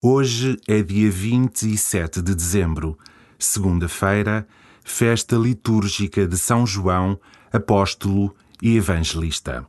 Hoje é dia 27 de dezembro, segunda-feira, festa litúrgica de São João, apóstolo e evangelista.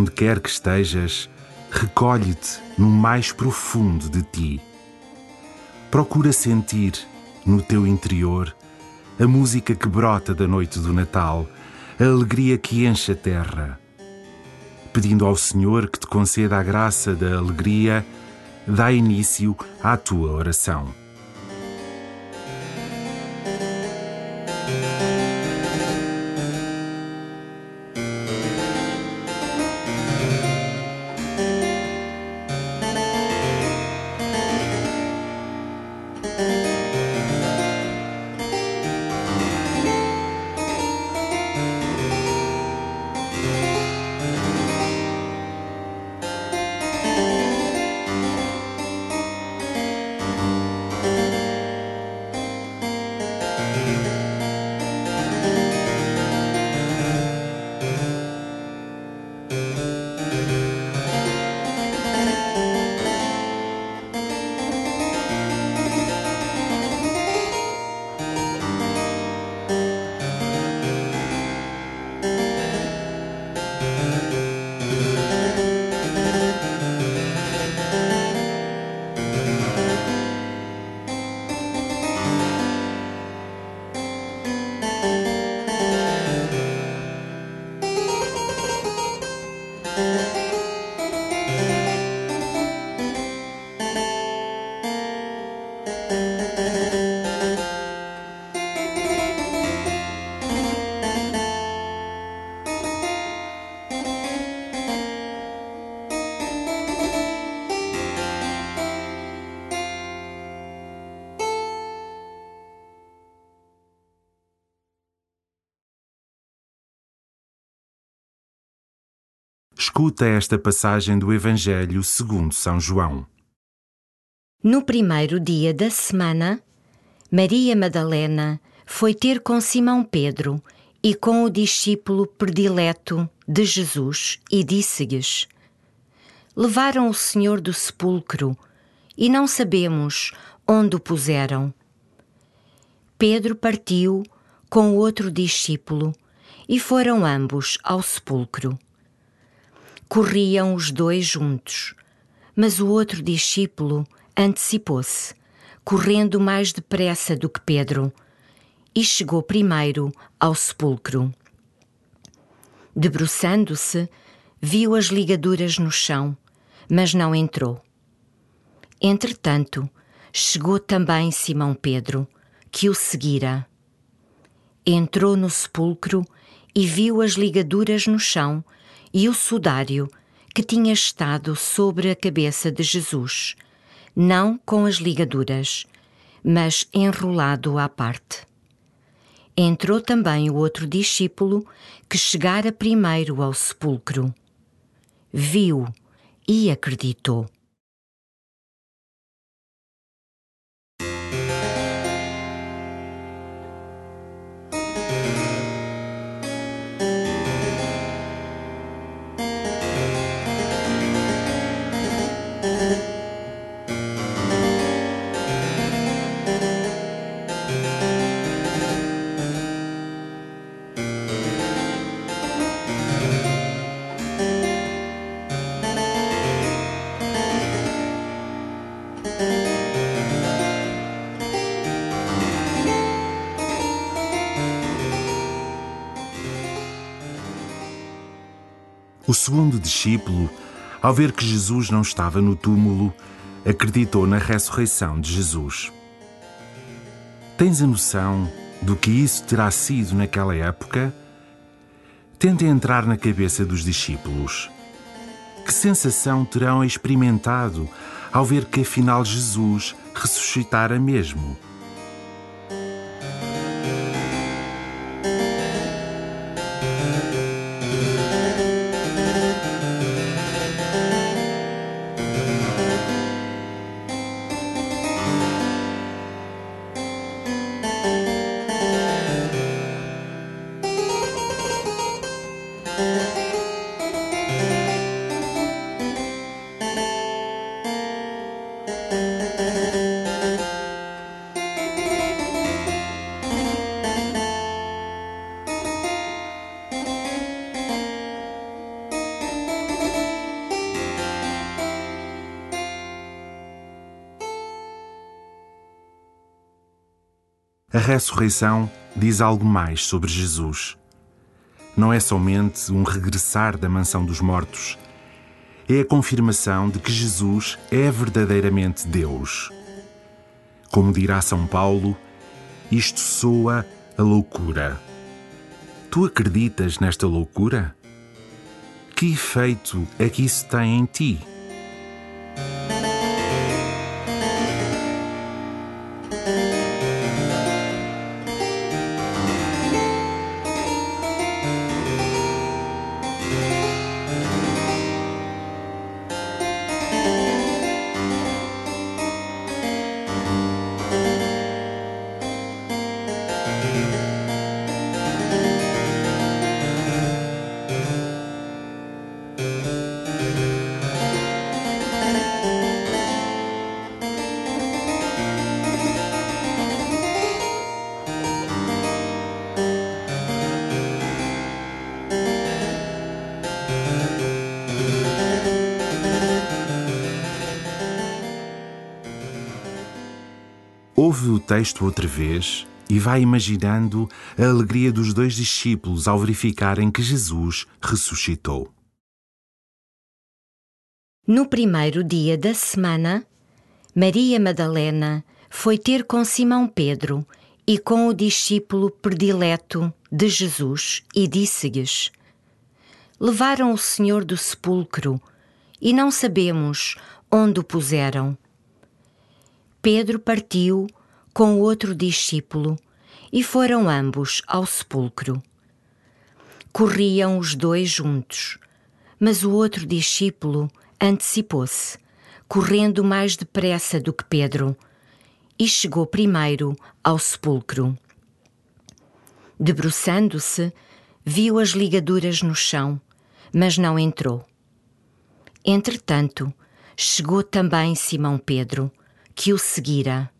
Onde quer que estejas, recolhe-te no mais profundo de ti. Procura sentir, no teu interior, a música que brota da noite do Natal, a alegria que enche a terra. Pedindo ao Senhor que te conceda a graça da alegria, dá início à tua oração. Escuta esta passagem do Evangelho segundo São João. No primeiro dia da semana, Maria Madalena foi ter com Simão Pedro e com o discípulo predileto de Jesus e disse-lhes: Levaram o Senhor do sepulcro e não sabemos onde o puseram. Pedro partiu com o outro discípulo e foram ambos ao sepulcro. Corriam os dois juntos, mas o outro discípulo antecipou-se, correndo mais depressa do que Pedro, e chegou primeiro ao sepulcro. Debruçando-se, viu as ligaduras no chão, mas não entrou. Entretanto, chegou também Simão Pedro, que o seguira. Entrou no sepulcro e viu as ligaduras no chão e o sudário que tinha estado sobre a cabeça de Jesus, não com as ligaduras, mas enrolado à parte. Entrou também o outro discípulo que chegara primeiro ao sepulcro. Viu e acreditou. O segundo discípulo, ao ver que Jesus não estava no túmulo, acreditou na ressurreição de Jesus. Tens a noção do que isso terá sido naquela época? Tente entrar na cabeça dos discípulos. Que sensação terão experimentado ao ver que afinal Jesus ressuscitara mesmo? A ressurreição diz algo mais sobre Jesus. Não é somente um regressar da mansão dos mortos, é a confirmação de que Jesus é verdadeiramente Deus. Como dirá São Paulo, isto soa a loucura. Tu acreditas nesta loucura? Que efeito é que isso tem em ti? Ouve o texto outra vez e vai imaginando a alegria dos dois discípulos ao verificarem que Jesus ressuscitou. No primeiro dia da semana, Maria Madalena foi ter com Simão Pedro e com o discípulo predileto de Jesus e disse-lhes: Levaram o Senhor do sepulcro e não sabemos onde o puseram. Pedro partiu com o outro discípulo e foram ambos ao sepulcro. Corriam os dois juntos, mas o outro discípulo antecipou-se, correndo mais depressa do que Pedro, e chegou primeiro ao sepulcro. Debruçando-se, viu as ligaduras no chão, mas não entrou. Entretanto, chegou também Simão Pedro que o seguira.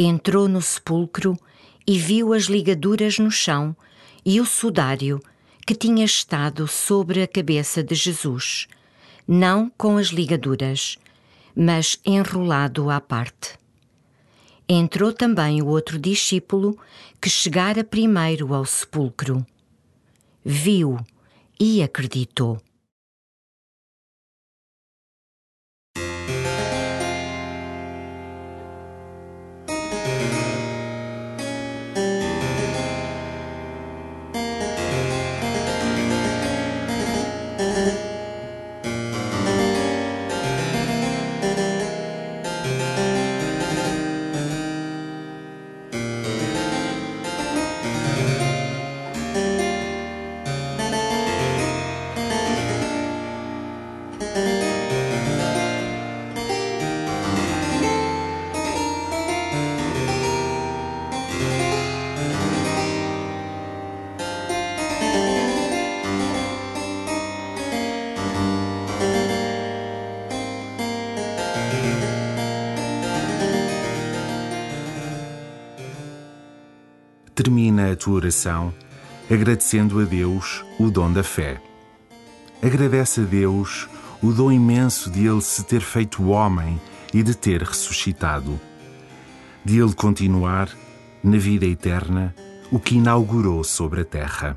Entrou no sepulcro e viu as ligaduras no chão e o sudário que tinha estado sobre a cabeça de Jesus, não com as ligaduras, mas enrolado à parte. Entrou também o outro discípulo que chegara primeiro ao sepulcro. Viu e acreditou. Termina a tua oração agradecendo a Deus o dom da fé. Agradece a Deus o dom imenso de Ele se ter feito homem e de ter ressuscitado, de Ele continuar na vida eterna o que inaugurou sobre a terra.